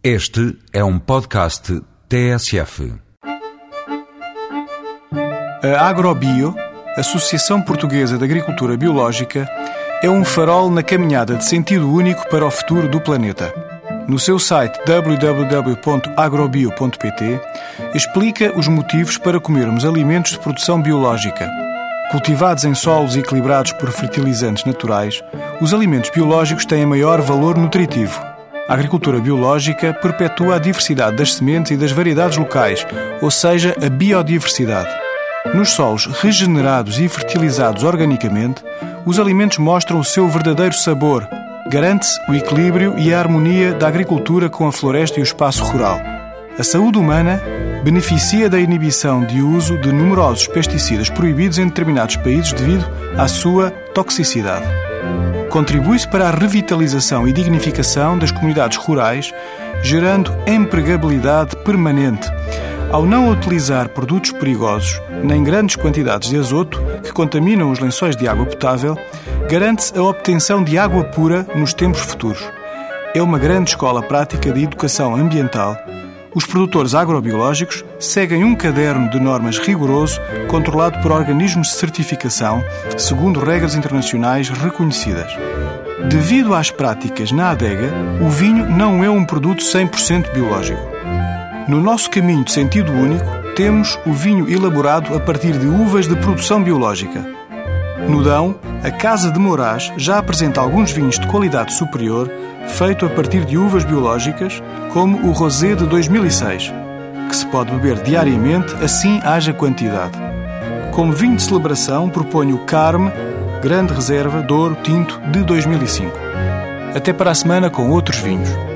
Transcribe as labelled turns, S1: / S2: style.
S1: Este é um podcast TSF.
S2: A Agrobio, Associação Portuguesa de Agricultura Biológica, é um farol na caminhada de sentido único para o futuro do planeta. No seu site www.agrobio.pt explica os motivos para comermos alimentos de produção biológica. Cultivados em solos equilibrados por fertilizantes naturais, os alimentos biológicos têm maior valor nutritivo. A agricultura biológica perpetua a diversidade das sementes e das variedades locais, ou seja, a biodiversidade. Nos solos regenerados e fertilizados organicamente, os alimentos mostram o seu verdadeiro sabor. Garante-se o equilíbrio e a harmonia da agricultura com a floresta e o espaço rural. A saúde humana beneficia da inibição de uso de numerosos pesticidas proibidos em determinados países devido à sua toxicidade. Contribui-se para a revitalização e dignificação das comunidades rurais, gerando empregabilidade permanente, ao não utilizar produtos perigosos nem grandes quantidades de azoto que contaminam os lençóis de água potável, garante-se a obtenção de água pura nos tempos futuros. É uma grande escola prática de educação ambiental os produtores agrobiológicos seguem um caderno de normas rigoroso, controlado por organismos de certificação, segundo regras internacionais reconhecidas. Devido às práticas na adega, o vinho não é um produto 100% biológico. No nosso caminho de sentido único, temos o vinho elaborado a partir de uvas de produção biológica. No Dão, a Casa de Moraes já apresenta alguns vinhos de qualidade superior, feito a partir de uvas biológicas, como o Rosé de 2006, que se pode beber diariamente, assim haja quantidade. Como vinho de celebração, proponho o Carme, Grande Reserva, Douro Tinto, de 2005. Até para a semana com outros vinhos.